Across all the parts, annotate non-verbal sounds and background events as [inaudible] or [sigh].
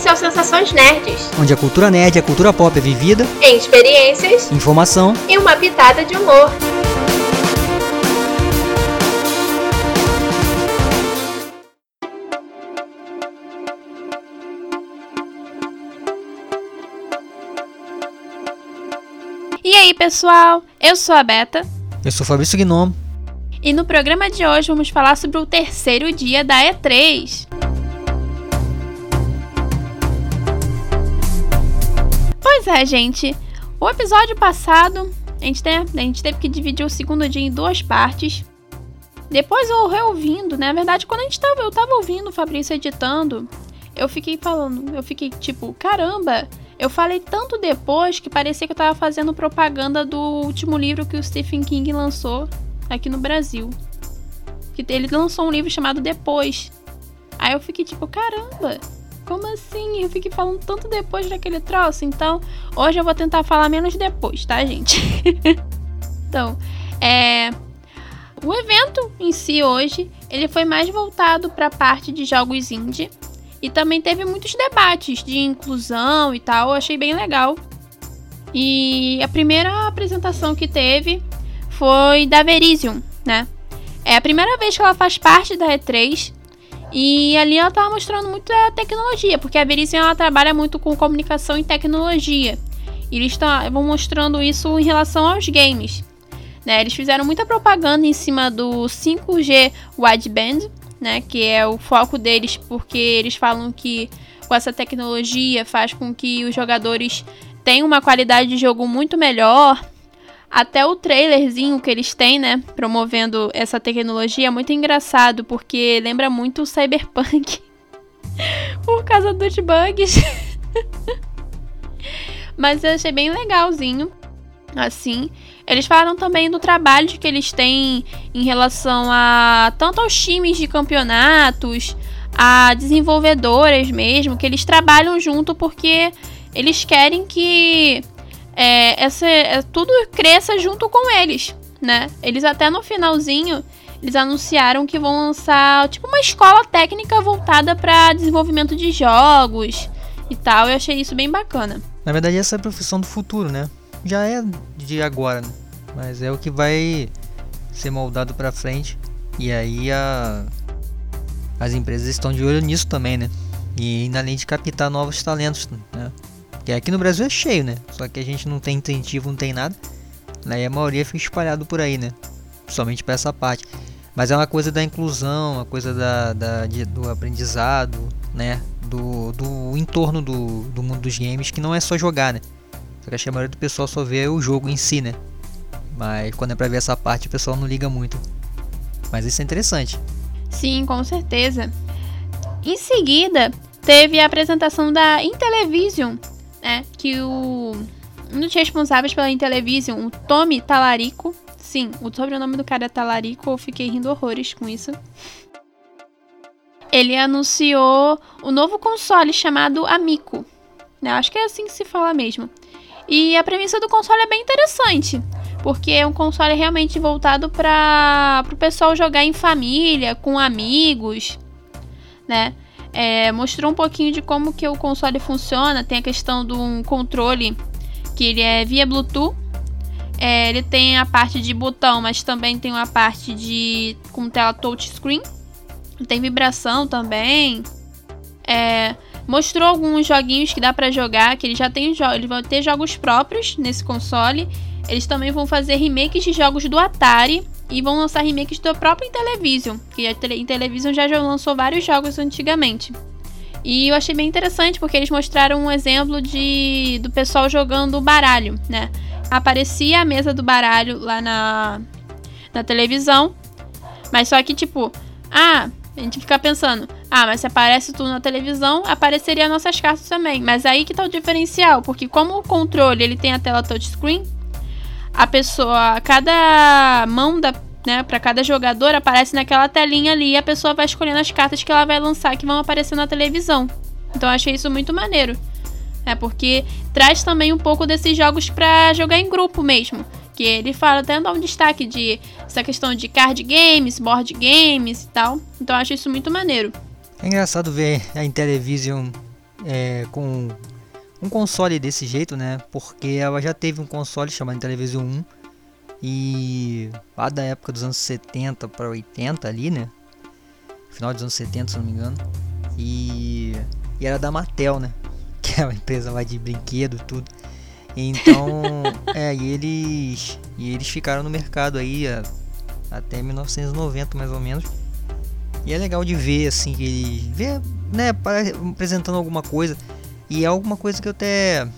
Esse é o Sensações Nerds, onde a cultura nerd e a cultura pop é vivida em experiências, informação e uma pitada de humor. E aí, pessoal? Eu sou a Beta. Eu sou Fabrício Gnomo. E no programa de hoje vamos falar sobre o terceiro dia da E3. Pois é, gente. O episódio passado, a gente, a gente teve que dividir o segundo dia em duas partes. Depois eu reouvindo, né? Na verdade, quando a gente tava, eu tava ouvindo o Fabrício editando, eu fiquei falando, eu fiquei tipo, caramba, eu falei tanto depois que parecia que eu tava fazendo propaganda do último livro que o Stephen King lançou aqui no Brasil. Que ele lançou um livro chamado Depois. Aí eu fiquei tipo, caramba, como assim? Eu fiquei falando tanto depois daquele troço. Então, hoje eu vou tentar falar menos depois, tá, gente? [laughs] então, é. O evento em si hoje, ele foi mais voltado para a parte de jogos indie e também teve muitos debates de inclusão e tal, eu achei bem legal. E a primeira apresentação que teve foi da Verizon, né? É a primeira vez que ela faz parte da E3 e ali ela tava mostrando muita tecnologia, porque a Verizon ela trabalha muito com comunicação e tecnologia. E eles vão mostrando isso em relação aos games. Né? Eles fizeram muita propaganda em cima do 5G wideband, né, que é o foco deles, porque eles falam que com essa tecnologia faz com que os jogadores tenham uma qualidade de jogo muito melhor. Até o trailerzinho que eles têm, né, promovendo essa tecnologia é muito engraçado, porque lembra muito o Cyberpunk. [laughs] Por causa dos bugs. [laughs] Mas eu achei bem legalzinho. Assim, eles falaram também do trabalho que eles têm em relação a tanto aos times de campeonatos, a desenvolvedoras mesmo, que eles trabalham junto porque eles querem que é, essa, é, tudo cresça junto com eles, né? Eles até no finalzinho eles anunciaram que vão lançar tipo uma escola técnica voltada para desenvolvimento de jogos e tal. Eu achei isso bem bacana. Na verdade, essa é a profissão do futuro, né? Já é de agora, né? Mas é o que vai ser moldado para frente. E aí a, as empresas estão de olho nisso também, né? E além de captar novos talentos, né? Que aqui no Brasil é cheio, né? Só que a gente não tem incentivo, não tem nada. Aí a maioria fica espalhado por aí, né? Somente para essa parte. Mas é uma coisa da inclusão, uma coisa da, da de, do aprendizado, né? Do, do entorno do, do mundo dos games, que não é só jogar, né? Só que a maioria do pessoal só vê o jogo em si, né? Mas quando é pra ver essa parte, o pessoal não liga muito. Mas isso é interessante. Sim, com certeza. Em seguida, teve a apresentação da Intellivision, né? Que o um dos responsáveis pela Intellivision, o Tommy Talarico. Sim, o sobrenome do cara é Talarico, eu fiquei rindo horrores com isso. Ele anunciou o novo console chamado Amico. Né? Acho que é assim que se fala mesmo. E a premissa do console é bem interessante porque é um console realmente voltado para o pessoal jogar em família, com amigos, né? É, mostrou um pouquinho de como que o console funciona. Tem a questão de um controle que ele é via Bluetooth. É, ele tem a parte de botão, mas também tem uma parte de com tela touchscreen. Tem vibração também. É, mostrou alguns joguinhos que dá para jogar, que ele já tem ele vai ter jogos próprios nesse console eles também vão fazer remakes de jogos do Atari e vão lançar remakes do próprio Intellivision, que a Intellivision já, lançou vários jogos antigamente. E eu achei bem interessante porque eles mostraram um exemplo de do pessoal jogando baralho, né? Aparecia a mesa do baralho lá na, na televisão, mas só que tipo, ah, a gente fica pensando, ah, mas se aparece tudo na televisão, apareceria nossas cartas também. Mas aí que tá o diferencial, porque como o controle ele tem a tela touchscreen, a pessoa, cada mão da, né, para cada jogador aparece naquela telinha ali e a pessoa vai escolhendo as cartas que ela vai lançar que vão aparecer na televisão. Então eu achei isso muito maneiro. É porque traz também um pouco desses jogos para jogar em grupo mesmo. Que ele fala até dá um destaque de essa questão de card games, board games e tal. Então eu acho isso muito maneiro. É engraçado ver a Intellivision é, com um console desse jeito, né? Porque ela já teve um console chamado Televisão 1 e lá da época dos anos 70 para 80 ali, né? Final dos anos 70, se não me engano. E, e era da Mattel, né? [laughs] Que é uma empresa lá de brinquedo e tudo. Então, [laughs] é, e eles e eles ficaram no mercado aí a, até 1990 mais ou menos. E é legal de ver assim que eles ver, né, apresentando alguma coisa. E é alguma coisa que eu até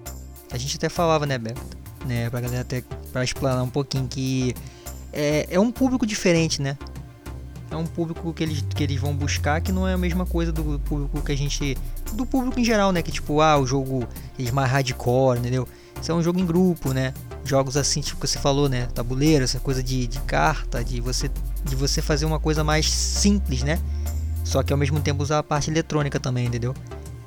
a gente até falava, né, Beto? Né, pra galera até para explanar um pouquinho que é, é um público diferente, né? É um público que eles, que eles vão buscar que não é a mesma coisa do público que a gente. Do público em geral, né? Que tipo, ah, o jogo eles mais hardcore, entendeu? Isso é um jogo em grupo, né? Jogos assim, tipo que você falou, né? Tabuleiro, essa coisa de, de carta, de você, de você fazer uma coisa mais simples, né? Só que ao mesmo tempo usar a parte eletrônica também, entendeu?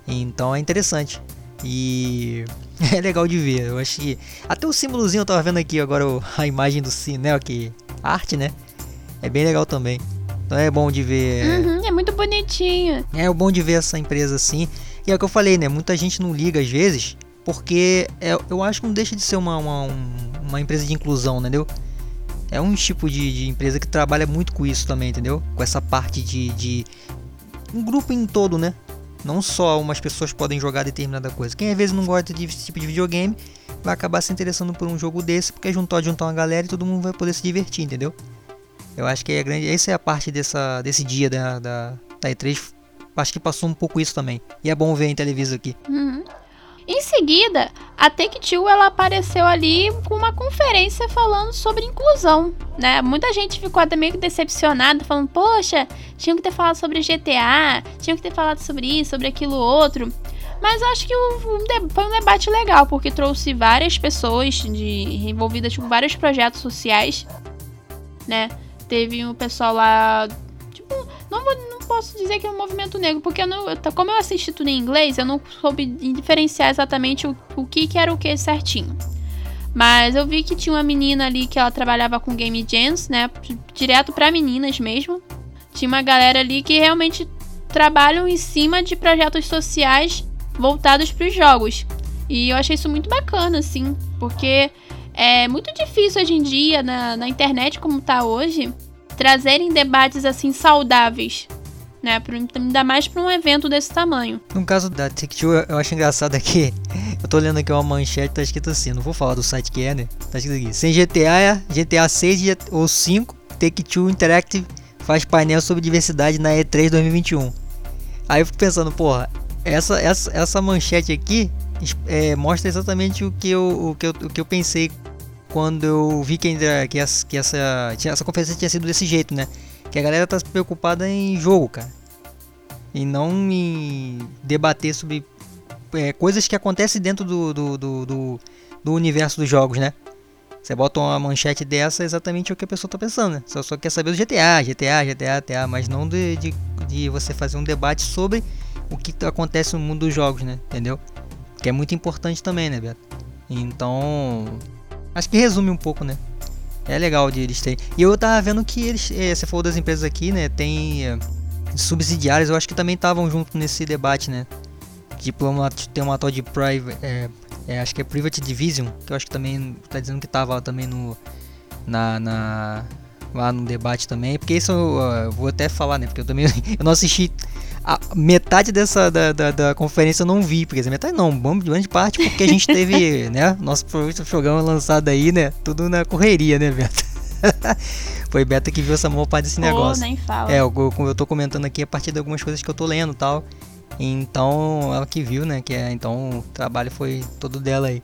Então é interessante. E [laughs] é legal de ver. Eu acho que. Até o símbolozinho eu tava vendo aqui agora a imagem do né? Que arte, né? É bem legal também. Então é bom de ver. Uhum, é muito bonitinho. É, é bom de ver essa empresa assim. E é o que eu falei, né? Muita gente não liga às vezes porque é, eu acho que não deixa de ser uma, uma, uma empresa de inclusão, entendeu? É um tipo de, de, empresa que trabalha muito com isso também, entendeu? Com essa parte de, de um grupo em todo, né? Não só umas pessoas podem jogar determinada coisa. Quem às vezes não gosta desse tipo de videogame vai acabar se interessando por um jogo desse, porque juntou juntar uma galera e todo mundo vai poder se divertir, entendeu? Eu acho que é grande. Essa é a parte dessa, desse dia da, da, da E3. Acho que passou um pouco isso também. E é bom ver em televisão aqui. Uhum. Em seguida, a Take-Two ela apareceu ali com uma conferência falando sobre inclusão, né? Muita gente ficou até meio decepcionada, falando: "Poxa, tinham que ter falado sobre GTA, tinham que ter falado sobre isso, sobre aquilo outro". Mas eu acho que foi um debate legal, porque trouxe várias pessoas de, envolvidas com vários projetos sociais, né? Teve um pessoal lá, não vou posso dizer que é um movimento negro, porque eu não, como eu assisti tudo em inglês, eu não soube diferenciar exatamente o, o que, que era o que certinho. Mas eu vi que tinha uma menina ali que ela trabalhava com game jams, né? Direto para meninas mesmo. Tinha uma galera ali que realmente trabalham em cima de projetos sociais voltados para os jogos. E eu achei isso muito bacana, assim, porque é muito difícil hoje em dia, na, na internet como tá hoje, trazerem debates assim saudáveis né? Ainda mais para um evento desse tamanho. No caso da Take-Two, eu acho engraçado aqui. [laughs] Eu tô lendo aqui uma manchete, tá escrito assim, não vou falar do site que é, né? Tá escrito aqui, sem GTA, GTA 6 ou 5, Take-Two Interactive faz painel sobre diversidade na E3 2021. Aí eu fico pensando, porra, essa, essa, essa manchete aqui é, mostra exatamente o que, eu, o, que eu, o que eu pensei quando eu vi que, ainda, que, essa, que essa, essa conferência tinha sido desse jeito, né? Que a galera tá preocupada em jogo, cara. E não em debater sobre é, coisas que acontecem dentro do, do, do, do, do universo dos jogos, né? Você bota uma manchete dessa, é exatamente o que a pessoa tá pensando, né? Só, só quer saber do GTA, GTA, GTA, GTA, mas não de, de, de, você fazer um debate sobre o que acontece no mundo dos jogos, né? Entendeu? Que é muito importante também, né, Beto? Então, acho que resume um pouco, né? É legal de eles terem. E eu tava vendo que eles, é, você falou das empresas aqui, né? Tem é, subsidiárias, eu acho que também estavam junto nesse debate, né? Tipo, tem uma tal de Private. É, é, acho que é Private Division, que eu acho que também tá dizendo que tava também no. Na, na, lá no debate também, porque isso eu, eu, vou até falar, né? Porque eu também [laughs] eu não assisti metade dessa da, da, da conferência eu não vi, porque metade não, grande parte porque a gente teve, [laughs] né, nosso programa lançado aí, né, tudo na correria, né, Beto? [laughs] Foi Beto que viu essa maior parte desse negócio. nem fala. É, eu, eu, tô comentando aqui a partir de algumas coisas que eu tô lendo e tal. Então, ela que viu, né, que é, então o trabalho foi todo dela aí.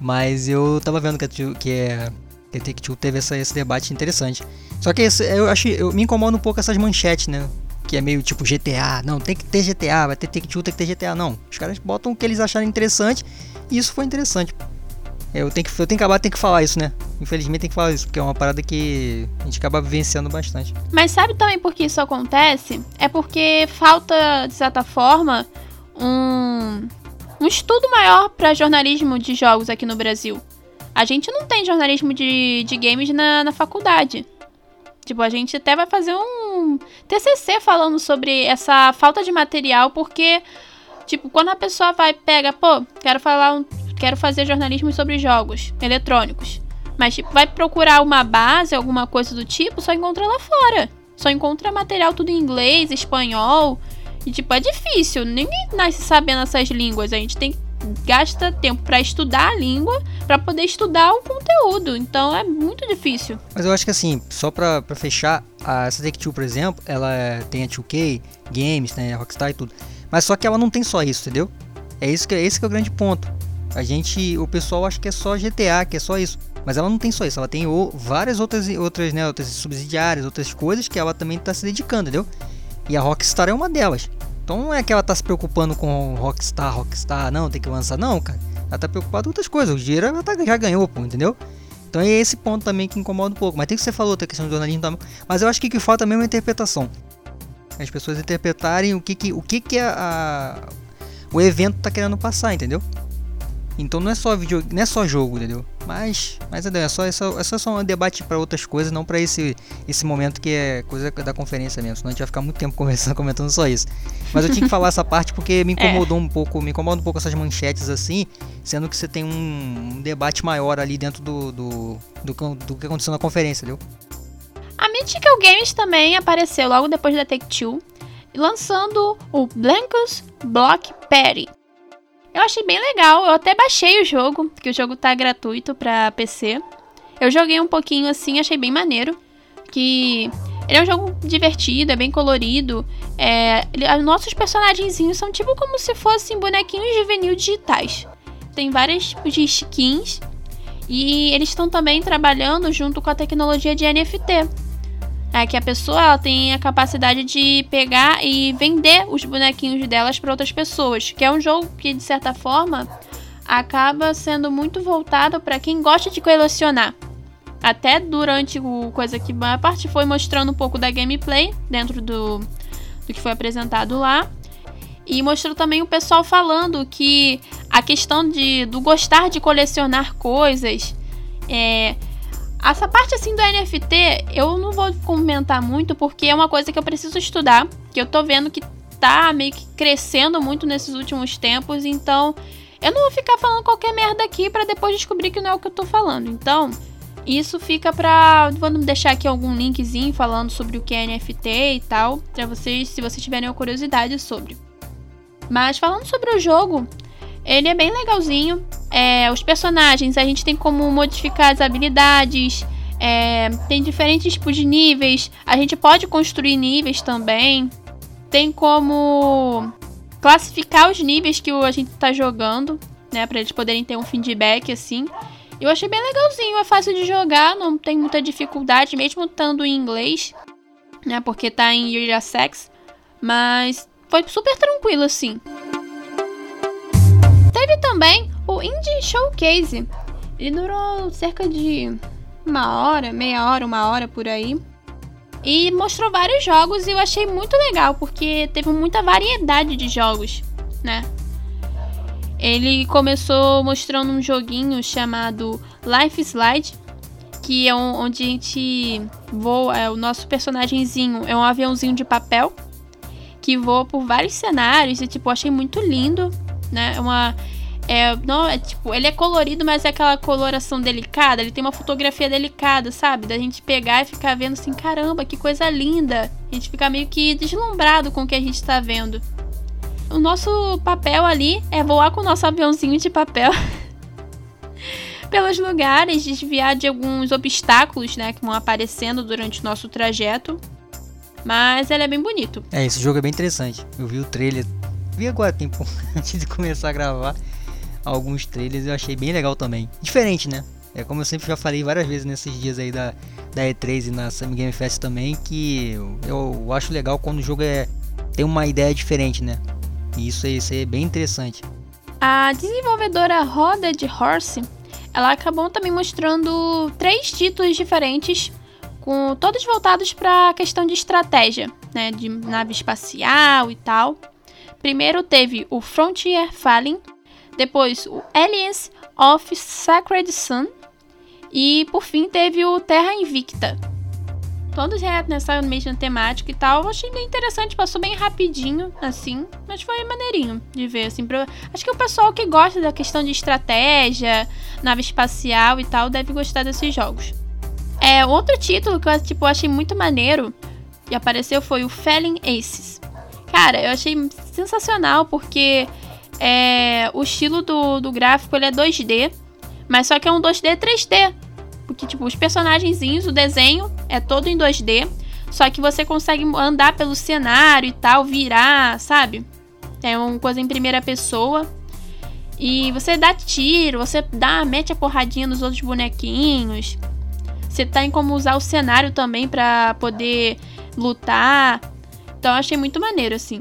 Mas eu tava vendo que, que é que teve essa, esse debate interessante. Só que esse, eu acho, eu me incomoda um pouco essas manchetes, né? Que é meio tipo GTA, não, tem que ter GTA, vai ter Take-Two, tem que ter GTA, não. Os caras botam o que eles acharem interessante e isso foi interessante. Eu tenho que, eu tenho que acabar, tem que falar isso, né? Infelizmente tem que falar isso, porque é uma parada que a gente acaba vivenciando bastante. Mas sabe também por que isso acontece? É porque falta, de certa forma, um, um estudo maior para jornalismo de jogos aqui no Brasil. A gente não tem jornalismo de, de games na, na faculdade. Tipo, a gente até vai fazer um TCC falando sobre essa falta de material, porque Tipo, quando a pessoa vai pega, pô, quero falar um, quero fazer jornalismo sobre jogos eletrônicos. Mas tipo, vai procurar uma base, alguma coisa do tipo, só encontra lá fora. Só encontra material tudo em inglês, espanhol. E tipo, é difícil. Ninguém nasce sabendo essas línguas. A gente tem que gasta tempo para estudar a língua para poder estudar o conteúdo. Então é muito difícil. Mas eu acho que assim, só pra fechar, a Take-Two, por exemplo, ela tem a 2K, Games, né, Rockstar e tudo. Mas só que ela não tem só isso, entendeu? É isso que, esse que é o grande ponto. A gente, o pessoal acha que é só GTA, que é só isso. Mas ela não tem só isso, ela tem o, várias outras, outras, né, outras subsidiárias, outras coisas que ela também está se dedicando, entendeu? E a Rockstar é uma delas. Então não é que ela tá se preocupando com Rockstar, Rockstar, não, tem que lançar, não, cara. Ela tá preocupada com outras coisas. O dinheiro ela tá, já ganhou, pô, entendeu? Então é esse ponto também que incomoda um pouco. Mas tem que você falou, tem a questão do jornalismo também. Mas eu acho que o que falta mesmo é a interpretação. As pessoas interpretarem o que, que, o que, que a, a o evento tá querendo passar, entendeu? Então não é só vídeo, não é só jogo, entendeu? Mas, mas é só, é só, é só um debate para outras coisas, não para esse, esse momento que é coisa da conferência mesmo. Senão a gente vai ficar muito tempo [laughs] conversando, comentando só isso. Mas eu tinha que falar essa parte porque me [laughs] incomodou é. um pouco, me incomoda um pouco essas manchetes assim, sendo que você tem um, um debate maior ali dentro do, do, do, do que aconteceu na conferência, entendeu? A Mythical Games também apareceu logo depois da Take-Two, lançando o Blancos Block Party eu achei bem legal. Eu até baixei o jogo, que o jogo tá gratuito pra PC. Eu joguei um pouquinho assim, achei bem maneiro. Que ele é um jogo divertido, é bem colorido. É, ele, nossos personagenzinhos são tipo como se fossem bonequinhos juvenil digitais. Tem vários tipos de skins. E eles estão também trabalhando junto com a tecnologia de NFT. É que a pessoa ela tem a capacidade de pegar e vender os bonequinhos delas para outras pessoas, que é um jogo que de certa forma acaba sendo muito voltado para quem gosta de colecionar. Até durante o coisa que a parte foi mostrando um pouco da gameplay dentro do, do que foi apresentado lá. E mostrou também o pessoal falando que a questão de, do gostar de colecionar coisas é, essa parte assim do NFT, eu não vou comentar muito porque é uma coisa que eu preciso estudar, que eu tô vendo que tá meio que crescendo muito nesses últimos tempos, então eu não vou ficar falando qualquer merda aqui para depois descobrir que não é o que eu tô falando. Então, isso fica pra. Vamos deixar aqui algum linkzinho falando sobre o que é NFT e tal, para vocês, se vocês tiverem curiosidade sobre. Mas falando sobre o jogo, ele é bem legalzinho. É, os personagens, a gente tem como modificar as habilidades. É, tem diferentes tipos de níveis. A gente pode construir níveis também. Tem como classificar os níveis que a gente tá jogando, né? Pra eles poderem ter um feedback assim. Eu achei bem legalzinho, é fácil de jogar, não tem muita dificuldade, mesmo estando em inglês, né? Porque tá em Area Sex. Mas foi super tranquilo assim. Também o Indie Showcase. Ele durou cerca de uma hora, meia hora, uma hora por aí. E mostrou vários jogos e eu achei muito legal, porque teve muita variedade de jogos, né? Ele começou mostrando um joguinho chamado Life Slide, que é um, onde a gente voa, é, o nosso personagemzinho é um aviãozinho de papel que voa por vários cenários e tipo, achei muito lindo, né? É uma é, não, é tipo, ele é colorido, mas é aquela coloração delicada. Ele tem uma fotografia delicada, sabe? Da gente pegar e ficar vendo assim, caramba, que coisa linda. A gente fica meio que deslumbrado com o que a gente tá vendo. O nosso papel ali é voar com o nosso aviãozinho de papel [laughs] pelos lugares, desviar de alguns obstáculos, né, que vão aparecendo durante o nosso trajeto. Mas ele é bem bonito. É, esse jogo é bem interessante. Eu vi o trailer, vi agora tempo [laughs] antes de começar a gravar alguns trailers eu achei bem legal também. Diferente, né? É como eu sempre já falei várias vezes nesses dias aí da, da E3 e na Summer Game Fest também, que eu, eu acho legal quando o jogo é, tem uma ideia diferente, né? E isso, isso é bem interessante. A desenvolvedora Roda de Horse, ela acabou também mostrando três títulos diferentes, com todos voltados para a questão de estratégia, né, de nave espacial e tal. Primeiro teve o Frontier Fallen, depois o Aliens of Sacred Sun e por fim teve o Terra Invicta. Todos no mesmo temática e tal. Eu achei bem interessante, passou bem rapidinho, assim. Mas foi maneirinho de ver, assim. Pra... Acho que o pessoal que gosta da questão de estratégia, nave espacial e tal, deve gostar desses jogos. É, outro título que eu tipo, achei muito maneiro e apareceu foi o Felling Aces. Cara, eu achei sensacional porque é, o estilo do, do gráfico ele é 2D, mas só que é um 2D 3D. Porque, tipo, os personagenzinhos, o desenho é todo em 2D. Só que você consegue andar pelo cenário e tal, virar, sabe? É uma coisa em primeira pessoa. E você dá tiro, você dá, mete a porradinha nos outros bonequinhos. Você tem como usar o cenário também para poder lutar. Então eu achei muito maneiro, assim.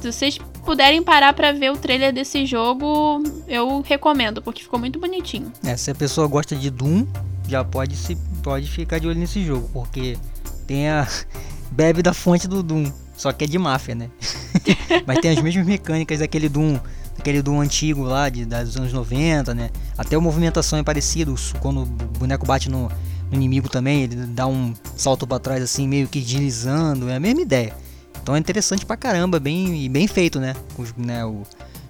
Se vocês puderem parar para ver o trailer desse jogo, eu recomendo, porque ficou muito bonitinho. É, se a pessoa gosta de Doom, já pode se pode ficar de olho nesse jogo, porque tem a [laughs] bebe da fonte do Doom, só que é de máfia, né? [laughs] Mas tem as mesmas mecânicas daquele Doom, aquele Doom antigo lá de dos anos 90, né? Até a movimentação é parecida, quando o boneco bate no, no inimigo também, ele dá um salto para trás assim, meio que deslizando, é a mesma ideia. Então é interessante pra caramba, bem e bem feito, né? Os, né o,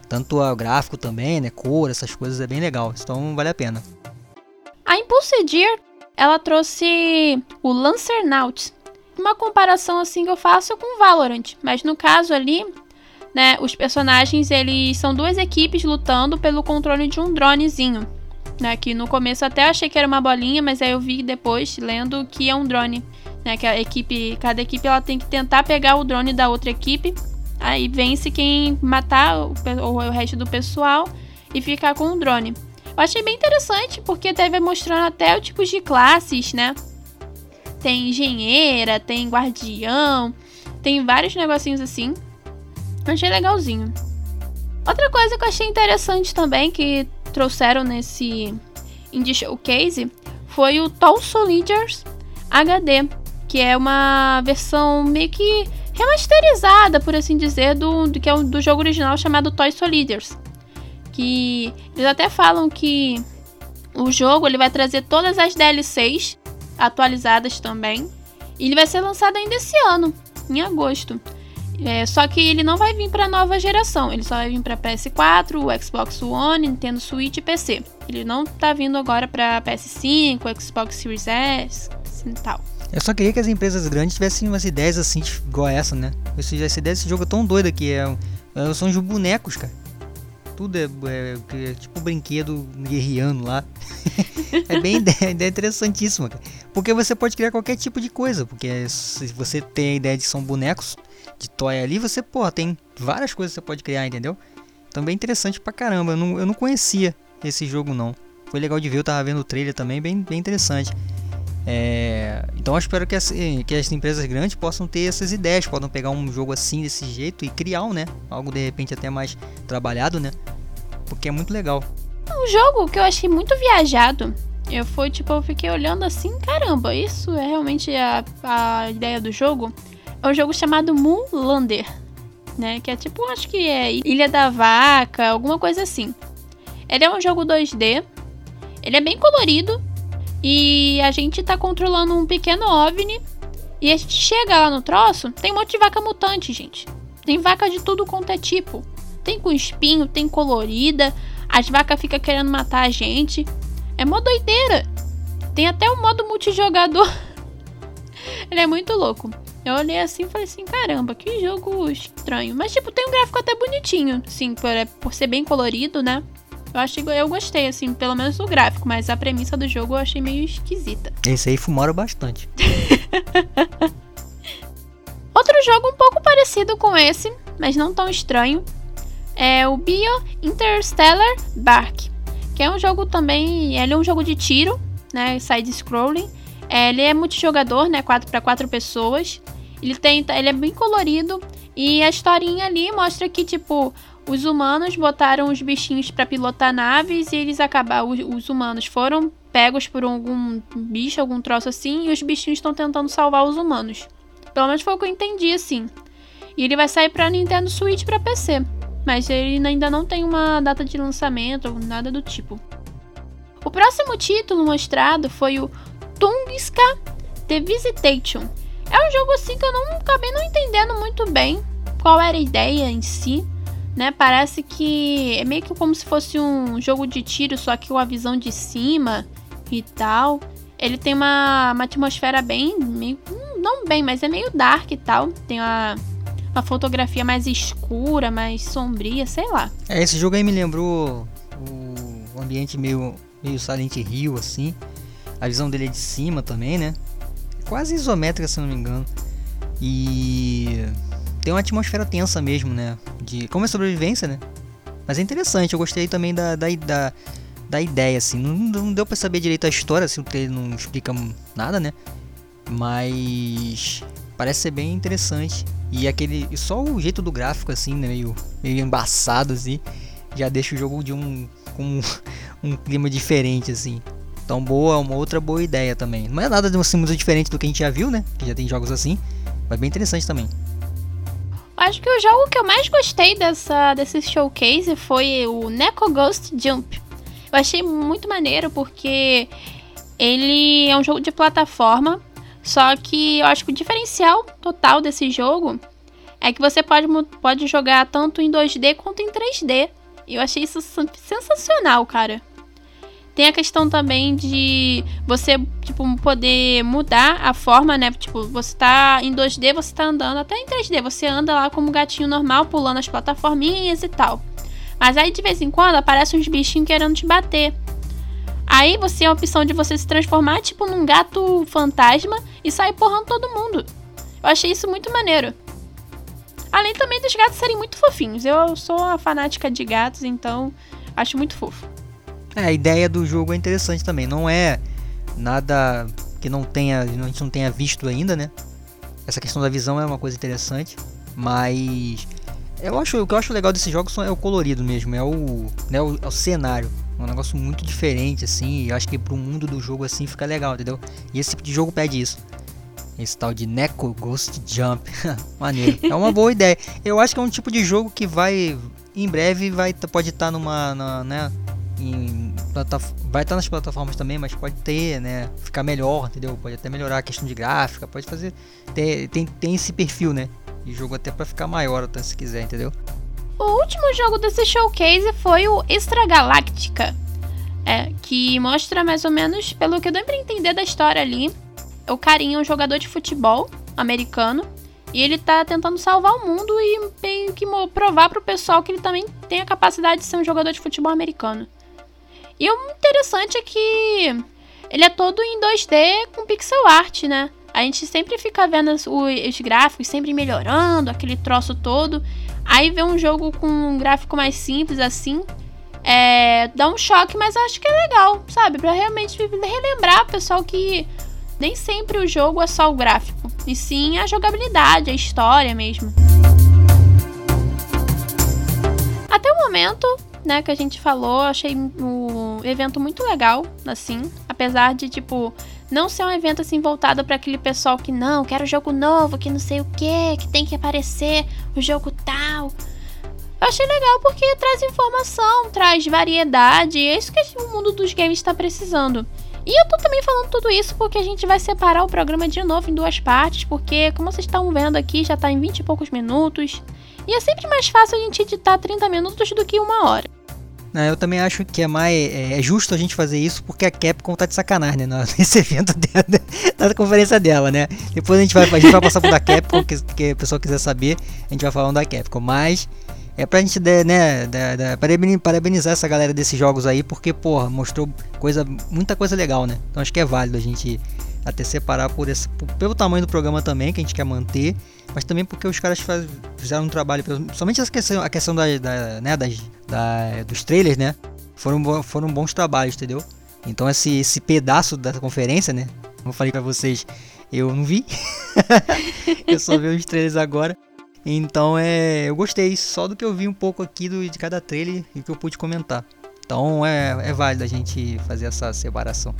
tanto o gráfico também, né? Cor, essas coisas é bem legal. Então vale a pena. A Impulse Gear, ela trouxe o Lancernaut. Uma comparação assim que eu faço com Valorant, mas no caso ali, né, os personagens eles são duas equipes lutando pelo controle de um dronezinho. Né, que no começo até achei que era uma bolinha, mas aí eu vi depois lendo que é um drone, né, que a equipe, cada equipe ela tem que tentar pegar o drone da outra equipe. Aí vence quem matar o, o resto do pessoal e ficar com o drone. Eu achei bem interessante, porque teve mostrando até o tipo de classes, né? Tem engenheira, tem guardião, tem vários negocinhos assim. Achei legalzinho. Outra coisa que eu achei interessante também, que trouxeram nesse Indie Showcase, foi o Tall Soldiers HD, que é uma versão meio que remasterizada, por assim dizer, do, do que é o, do jogo original chamado Toy Soldiers que eles até falam que o jogo ele vai trazer todas as DLCs atualizadas também. E ele vai ser lançado ainda esse ano, em agosto. É, só que ele não vai vir para nova geração, ele só vai vir para PS4, o Xbox One, Nintendo Switch e PC. Ele não tá vindo agora para PS5, Xbox Series S e tal. Eu só queria que as empresas grandes tivessem umas ideias assim, igual essa, né? Essa ideia desse jogo é tão doida que é, é, são os bonecos, cara tudo é, é, é tipo brinquedo guerreando lá. [laughs] é bem [laughs] ideia, ideia interessantíssima, cara. Porque você pode criar qualquer tipo de coisa. Porque se você tem a ideia de são bonecos de toy ali, você, pô, tem várias coisas que você pode criar, entendeu? Também então, interessante pra caramba. Eu não, eu não conhecia esse jogo, não. Foi legal de ver, eu tava vendo o trailer também, bem, bem interessante. É, então eu espero que as, que as empresas grandes possam ter essas ideias, podem pegar um jogo assim desse jeito e criar um, né? Algo de repente até mais trabalhado, né? Porque é muito legal. Um jogo que eu achei muito viajado. Eu fui tipo, eu fiquei olhando assim, caramba, isso é realmente a, a ideia do jogo. É um jogo chamado Moonlander, né? Que é tipo, acho que é Ilha da Vaca, alguma coisa assim. Ele é um jogo 2D. Ele é bem colorido, e a gente tá controlando um pequeno OVNI. E a gente chega lá no troço, tem um monte de vaca mutante, gente. Tem vaca de tudo quanto é tipo. Tem com espinho, tem colorida. As vacas ficam querendo matar a gente. É mó doideira. Tem até um modo multijogador. [laughs] Ele é muito louco. Eu olhei assim e falei assim, caramba, que jogo estranho. Mas, tipo, tem um gráfico até bonitinho. Sim, por, por ser bem colorido, né? Eu achei, eu gostei, assim, pelo menos do gráfico, mas a premissa do jogo eu achei meio esquisita. Esse aí fumaram bastante. [laughs] Outro jogo um pouco parecido com esse, mas não tão estranho, é o Bio Interstellar Bark, que é um jogo também, ele é um jogo de tiro, né, side scrolling. É, ele é multijogador, né, 4 para 4 pessoas. Ele tem, ele é bem colorido e a historinha ali mostra que tipo os humanos botaram os bichinhos para pilotar naves e eles acabaram. Os humanos foram pegos por algum bicho, algum troço assim, e os bichinhos estão tentando salvar os humanos. Pelo menos foi o que eu entendi assim. E ele vai sair para Nintendo Switch para PC, mas ele ainda não tem uma data de lançamento ou nada do tipo. O próximo título mostrado foi o Tungiska The Visitation. É um jogo assim que eu não acabei não entendendo muito bem qual era a ideia em si, né? Parece que é meio que como se fosse um jogo de tiro, só que com a visão de cima e tal. Ele tem uma, uma atmosfera bem, meio, não bem, mas é meio dark e tal. Tem uma, uma fotografia mais escura, mais sombria, sei lá. É, esse jogo aí me lembrou o ambiente meio, meio Silent Hill, assim. A visão dele é de cima também, né? Quase isométrica, se não me engano. E tem uma atmosfera tensa mesmo, né? De como é sobrevivência, né? Mas é interessante, eu gostei também da, da, da, da ideia, assim. Não, não deu pra saber direito a história, assim, porque ele não explica nada, né? Mas parece ser bem interessante. E aquele. Só o jeito do gráfico, assim, né? Meio, meio embaçado, assim. Já deixa o jogo de um. com um, [laughs] um clima diferente, assim. Então boa, uma outra boa ideia também. Não é nada de assim, muito diferente do que a gente já viu, né? Que já tem jogos assim. Mas bem interessante também. Acho que o jogo que eu mais gostei dessa, desse showcase foi o Neko Ghost Jump. Eu achei muito maneiro porque ele é um jogo de plataforma, só que eu acho que o diferencial total desse jogo é que você pode, pode jogar tanto em 2D quanto em 3D. E eu achei isso sensacional, cara. Tem a questão também de você, tipo, poder mudar a forma, né? Tipo, você tá em 2D, você tá andando até em 3D. Você anda lá como um gatinho normal, pulando as plataforminhas e tal. Mas aí de vez em quando aparecem uns bichinhos querendo te bater. Aí você tem a opção de você se transformar, tipo, num gato fantasma e sair porrando todo mundo. Eu achei isso muito maneiro. Além também dos gatos serem muito fofinhos. Eu sou uma fanática de gatos, então acho muito fofo. É, a ideia do jogo é interessante também. Não é nada que não tenha, a gente não tenha visto ainda, né? Essa questão da visão é uma coisa interessante, mas eu acho o que eu acho legal desses jogos é o colorido mesmo, é o, né, o, é o cenário. É um negócio muito diferente assim, eu acho que pro mundo do jogo assim fica legal, entendeu? E esse tipo de jogo pede isso. Esse tal de Neko Ghost Jump. [laughs] Maneiro. É uma boa ideia. Eu acho que é um tipo de jogo que vai em breve vai pode estar tá numa, na, né, em vai estar nas plataformas também, mas pode ter, né, ficar melhor, entendeu? Pode até melhorar a questão de gráfica, pode fazer ter, tem tem esse perfil, né? E jogo até para ficar maior, até se quiser, entendeu? O último jogo desse showcase foi o Extra Galáctica, é, que mostra mais ou menos, pelo que eu dei para entender da história ali, o carinha é um jogador de futebol americano e ele tá tentando salvar o mundo e meio que provar pro pessoal que ele também tem a capacidade de ser um jogador de futebol americano. E o interessante é que ele é todo em 2D com pixel art, né? A gente sempre fica vendo os, os gráficos sempre melhorando, aquele troço todo. Aí vê um jogo com um gráfico mais simples assim, é, dá um choque, mas acho que é legal, sabe? Pra realmente relembrar pessoal que nem sempre o jogo é só o gráfico, e sim a jogabilidade, a história mesmo. Até o momento, né, que a gente falou, achei o evento muito legal, assim, apesar de tipo não ser um evento assim voltado para aquele pessoal que não, quero jogo novo, que não sei o que, que tem que aparecer o jogo tal. Eu achei legal porque traz informação, traz variedade, é isso que o mundo dos games está precisando. E eu tô também falando tudo isso porque a gente vai separar o programa de novo em duas partes, porque como vocês estão vendo aqui, já tá em 20 e poucos minutos. E é sempre mais fácil a gente editar 30 minutos do que uma hora. Eu também acho que é mais é, é, justo a gente fazer isso porque a Capcom tá de sacanagem, né? [laughs] Nesse evento da conferência dela, né? Depois a gente vai, a gente vai passar por da Capcom, que, que o pessoal quiser saber, a gente vai falando da Capcom. Mas é pra gente, né, parabenizar essa galera desses jogos aí, porque, porra, mostrou coisa, muita coisa legal, né? Então acho que é válido a gente até separar por esse, pelo tamanho do programa também, que a gente quer manter, mas também porque os caras faz, fizeram um trabalho, somente essa questão, a questão da, da, né, das, da, dos trailers, né, foram, foram bons trabalhos, entendeu? Então esse, esse pedaço da conferência, né, como eu falei pra vocês, eu não vi, [laughs] eu só vi os trailers agora, então é, eu gostei só do que eu vi um pouco aqui do, de cada trailer e que eu pude comentar. Então é, é válido a gente fazer essa separação.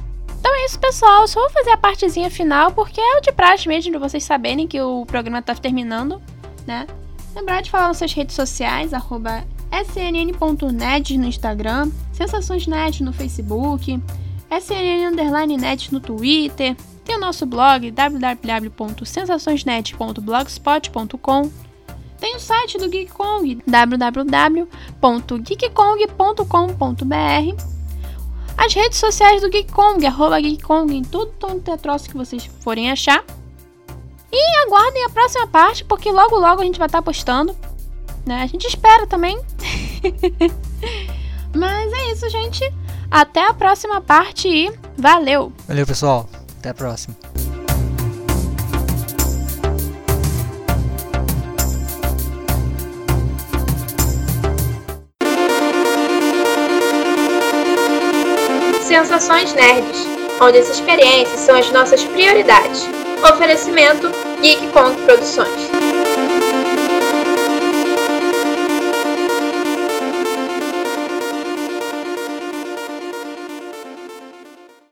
Então é isso, pessoal. Só vou fazer a partezinha final, porque é o de praxe mesmo de vocês saberem que o programa tá terminando, né? Lembrar de falar nas suas redes sociais, arroba snn.net no Instagram, Sensações Net no Facebook, snn_net no Twitter, Tem o nosso blog www.sensaçõesnet.blogspot.com. Tem o site do Geek Kong www.geekkong.com.br. As redes sociais do Geek Kong, arroba Geek Kong, em tudo quanto é troço que vocês forem achar. E aguardem a próxima parte, porque logo logo a gente vai estar postando. Né? A gente espera também. [laughs] Mas é isso, gente. Até a próxima parte e valeu! Valeu, pessoal. Até a próxima. Sensações Nerds, onde as experiências são as nossas prioridades. Oferecimento Geek Kong Produções.